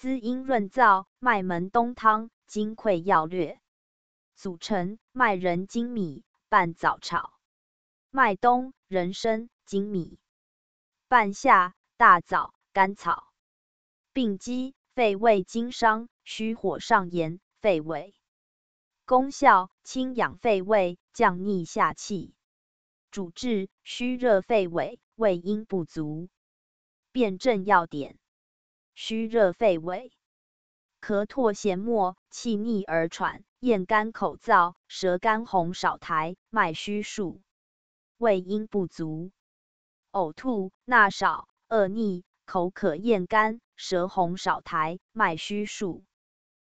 滋阴润燥，麦门冬汤，金匮要略。组成：麦仁精米，半枣炒；麦冬、人参、精米，半夏、大枣、甘草，病机，肺胃经伤，虚火上炎，肺痿。功效：清养肺胃，降逆下气。主治：虚热肺痿，胃阴不足。辨证要点：虚热肺痿，咳唾涎沫，气逆而喘。咽干口燥，舌干红少苔，脉虚数，胃阴不足，呕吐，纳少，恶逆，口渴咽干，舌红少苔，脉虚数。